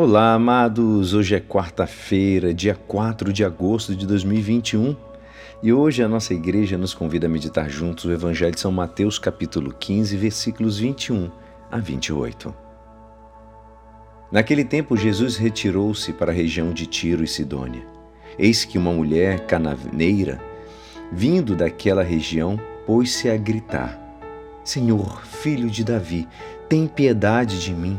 Olá, amados! Hoje é quarta-feira, dia 4 de agosto de 2021 e hoje a nossa igreja nos convida a meditar juntos o Evangelho de São Mateus, capítulo 15, versículos 21 a 28. Naquele tempo, Jesus retirou-se para a região de Tiro e Sidônia. Eis que uma mulher cananeira, vindo daquela região, pôs-se a gritar: Senhor, filho de Davi, tem piedade de mim.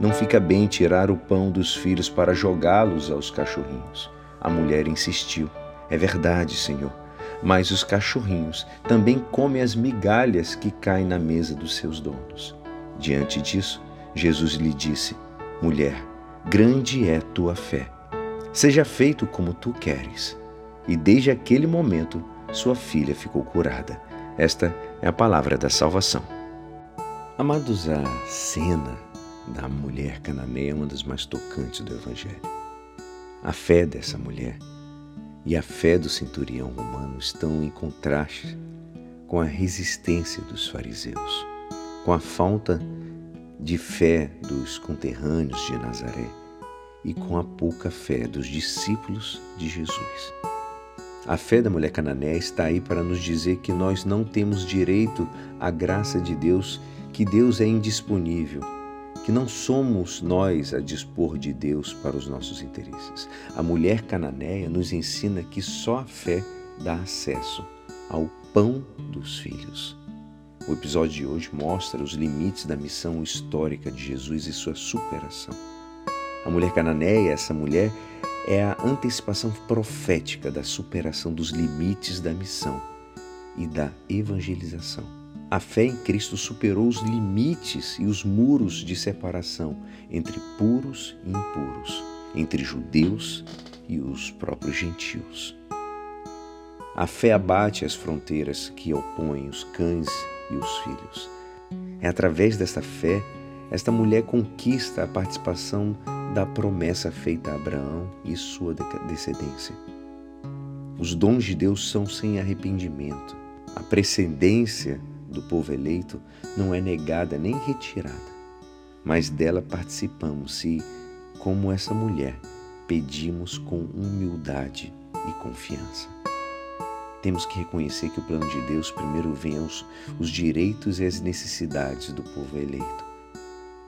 não fica bem tirar o pão dos filhos para jogá-los aos cachorrinhos. A mulher insistiu: É verdade, Senhor, mas os cachorrinhos também comem as migalhas que caem na mesa dos seus donos. Diante disso, Jesus lhe disse: Mulher, grande é tua fé. Seja feito como tu queres. E desde aquele momento, sua filha ficou curada. Esta é a palavra da salvação. Amados, a cena da mulher cananeia é uma das mais tocantes do Evangelho. A fé dessa mulher e a fé do centurião romano estão em contraste com a resistência dos fariseus, com a falta de fé dos conterrâneos de Nazaré e com a pouca fé dos discípulos de Jesus. A fé da mulher cananeia está aí para nos dizer que nós não temos direito à graça de Deus, que Deus é indisponível que não somos nós a dispor de Deus para os nossos interesses. A mulher cananeia nos ensina que só a fé dá acesso ao pão dos filhos. O episódio de hoje mostra os limites da missão histórica de Jesus e sua superação. A mulher cananeia, essa mulher, é a antecipação profética da superação dos limites da missão e da evangelização. A fé em Cristo superou os limites e os muros de separação entre puros e impuros, entre judeus e os próprios gentios. A fé abate as fronteiras que opõem os cães e os filhos. É através desta fé, esta mulher conquista a participação da promessa feita a Abraão e sua descendência. Os dons de Deus são sem arrependimento. A precedência do povo eleito não é negada nem retirada, mas dela participamos se, como essa mulher, pedimos com humildade e confiança. Temos que reconhecer que o plano de Deus primeiro vem aos os direitos e as necessidades do povo eleito.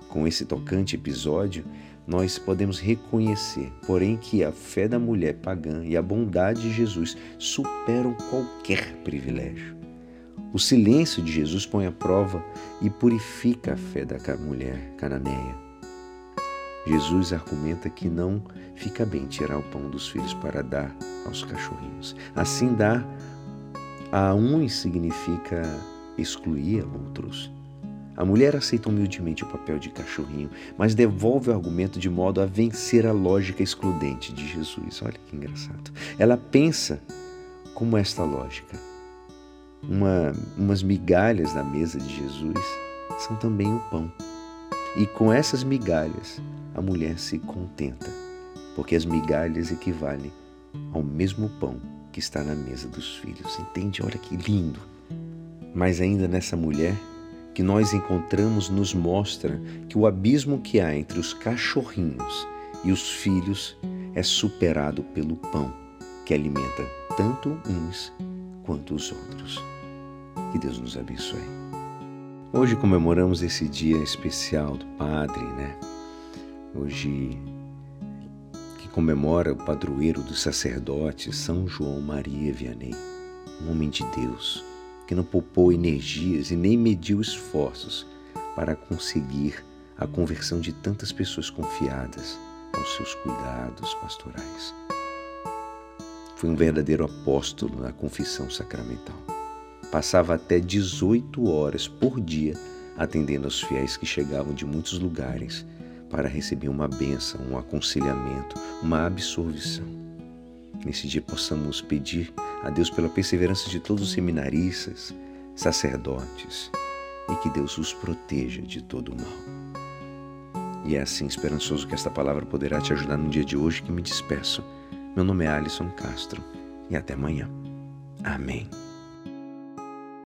Com esse tocante episódio, nós podemos reconhecer, porém, que a fé da mulher pagã e a bondade de Jesus superam qualquer privilégio. O silêncio de Jesus põe à prova e purifica a fé da mulher cananeia. Jesus argumenta que não fica bem tirar o pão dos filhos para dar aos cachorrinhos. Assim, dar a uns significa excluir a outros. A mulher aceita humildemente o papel de cachorrinho, mas devolve o argumento de modo a vencer a lógica excludente de Jesus. Olha que engraçado. Ela pensa como esta lógica uma, umas migalhas da mesa de Jesus são também o pão. E com essas migalhas a mulher se contenta, porque as migalhas equivalem ao mesmo pão que está na mesa dos filhos. Entende? Olha que lindo. Mas ainda nessa mulher que nós encontramos nos mostra que o abismo que há entre os cachorrinhos e os filhos é superado pelo pão que alimenta tanto uns quanto os outros. Que Deus nos abençoe. Hoje comemoramos esse dia especial do Padre, né? Hoje que comemora o padroeiro dos sacerdotes, São João Maria Vianney, um homem de Deus que não poupou energias e nem mediu esforços para conseguir a conversão de tantas pessoas confiadas aos seus cuidados pastorais. Foi um verdadeiro apóstolo na confissão sacramental. Passava até 18 horas por dia atendendo aos fiéis que chegavam de muitos lugares para receber uma bênção, um aconselhamento, uma absolvição. Nesse dia possamos pedir a Deus pela perseverança de todos os seminaristas, sacerdotes e que Deus os proteja de todo o mal. E é assim esperançoso que esta palavra poderá te ajudar no dia de hoje que me despeço. Meu nome é Alisson Castro e até amanhã. Amém.